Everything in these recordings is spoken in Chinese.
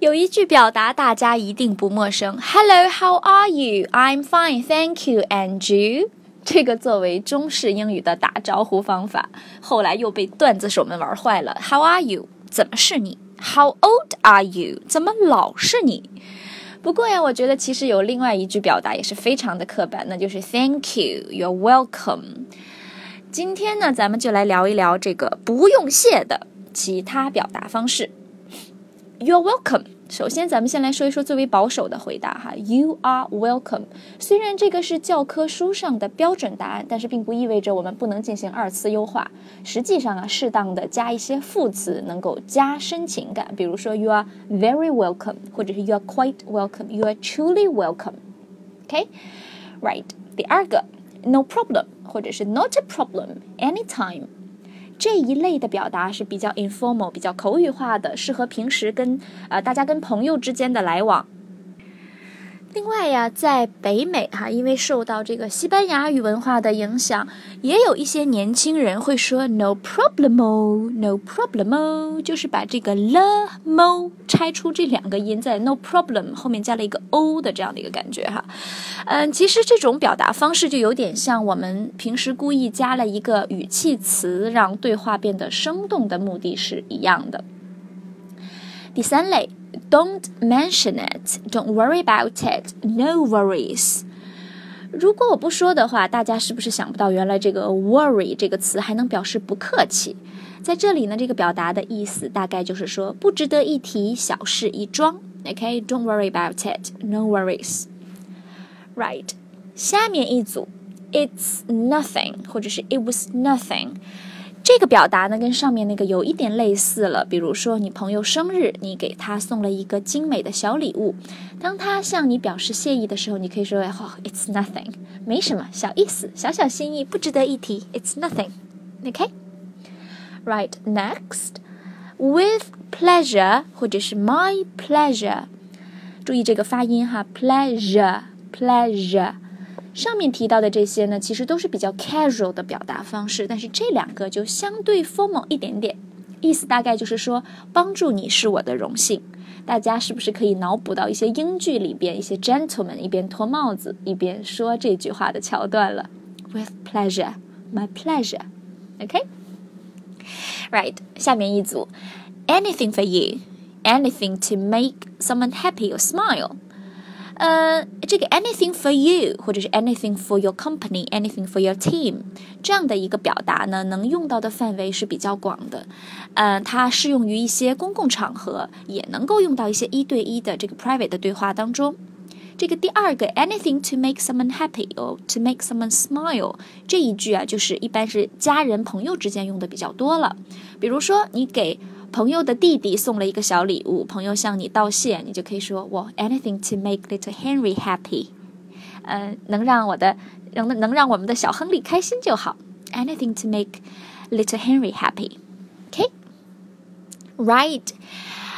有一句表达大家一定不陌生：“Hello, how are you? I'm fine, thank you. And you？” 这个作为中式英语的打招呼方法，后来又被段子手们玩坏了。“How are you？” 怎么是你？“How old are you？” 怎么老是你？不过呀，我觉得其实有另外一句表达也是非常的刻板，那就是 “Thank you, you're welcome。”今天呢，咱们就来聊一聊这个不用谢的其他表达方式。You're welcome。首先，咱们先来说一说最为保守的回答哈。You are welcome。虽然这个是教科书上的标准答案，但是并不意味着我们不能进行二次优化。实际上啊，适当的加一些副词能够加深情感。比如说，You are very welcome，或者是 You are quite welcome，You are truly welcome。OK，right。第二个，No problem，或者是 Not a problem，anytime。 这一类的表达是比较 informal、比较口语化的，适合平时跟呃大家跟朋友之间的来往。另外呀，在北美哈，因为受到这个西班牙语文化的影响，也有一些年轻人会说 “no problemo”，“no problemo” 就是把这个 “le mo” 拆出这两个音，在 “no problem” 后面加了一个 “o” 的这样的一个感觉哈。嗯，其实这种表达方式就有点像我们平时故意加了一个语气词，让对话变得生动的目的是一样的。第三类。Don't mention it. Don't worry about it. No worries. 如果我不说的话，大家是不是想不到原来这个 worry 这个词还能表示不客气？在这里呢，这个表达的意思大概就是说不值得一提，小事一桩。OK，Don't worry about it. No worries. Right. 下面一组，It's nothing，或者是 It was nothing。 这个表达呢，跟上面那个有一点类似了。比如说，你朋友生日，你给他送了一个精美的小礼物，当他向你表示谢意的时候，你可以说：“哦，It's nothing，没什么，小意思，小小心意，不值得一提。It's nothing。” OK，Right next，with pleasure 或者是 my pleasure，注意这个发音哈，pleasure，pleasure。上面提到的这些呢，其实都是比较 casual 的表达方式，但是这两个就相对 formal 一点点，意思大概就是说，帮助你是我的荣幸。大家是不是可以脑补到一些英剧里边一些 gentleman 一边脱帽子一边说这句话的桥段了？With pleasure, my pleasure. OK, right. 下面一组，anything for you, anything to make someone happy or smile. 呃，这个 anything for you，或者是 anything for your company，anything for your team，这样的一个表达呢，能用到的范围是比较广的。嗯，它适用于一些公共场合，也能够用到一些一对一的这个 private 的对话当中。这个第二个 anything to make someone happy or to make someone smile 这一句啊，就是一般是家人朋友之间用的比较多了。比如说，你给朋友的弟弟送了一个小礼物，朋友向你道谢，你就可以说我 anything to make little Henry happy，嗯，能让我的能能让我们的小亨利开心就好，anything to make little Henry happy，OK，right，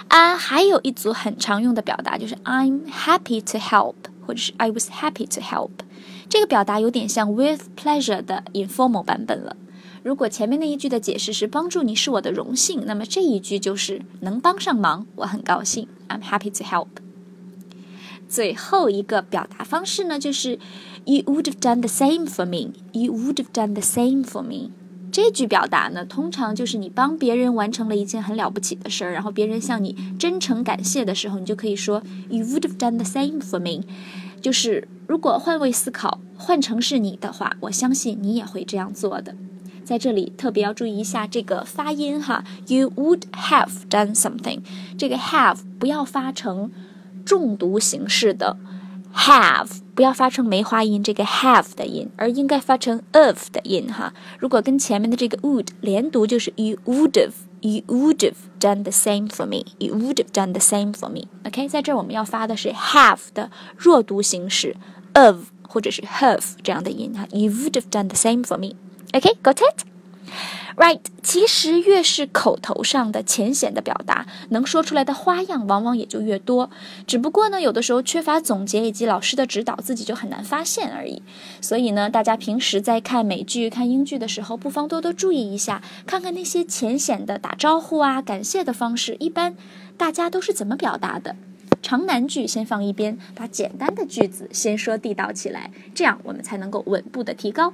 啊，还有一组很常用的表达就是 I'm happy to help，或者是 I was happy to help，这个表达有点像 with pleasure 的 informal 版本了。如果前面那一句的解释是帮助你是我的荣幸，那么这一句就是能帮上忙，我很高兴，I'm happy to help。最后一个表达方式呢，就是 You would have done the same for me. You would have done the same for me. 这句表达呢，通常就是你帮别人完成了一件很了不起的事儿，然后别人向你真诚感谢的时候，你就可以说 You would have done the same for me。就是如果换位思考，换成是你的话，我相信你也会这样做的。在这里特别要注意一下这个发音哈，You would have done something，这个 have 不要发成重读形式的 have，不要发成梅花音这个 have 的音，而应该发成 of 的音哈。如果跟前面的这个 would 连读，就是 You would have，You would have done the same for me，You would have done the same for me。OK，在这儿我们要发的是 have 的弱读形式 of 或者是 have 这样的音哈，You would have done the same for me。Okay, got it? Right，其实越是口头上的浅显的表达，能说出来的花样往往也就越多。只不过呢，有的时候缺乏总结以及老师的指导，自己就很难发现而已。所以呢，大家平时在看美剧、看英剧的时候，不妨多多注意一下，看看那些浅显的打招呼啊、感谢的方式，一般大家都是怎么表达的。长难句先放一边，把简单的句子先说地道起来，这样我们才能够稳步的提高。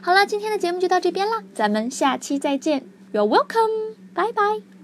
好了，今天的节目就到这边了，咱们下期再见。You're welcome，拜拜。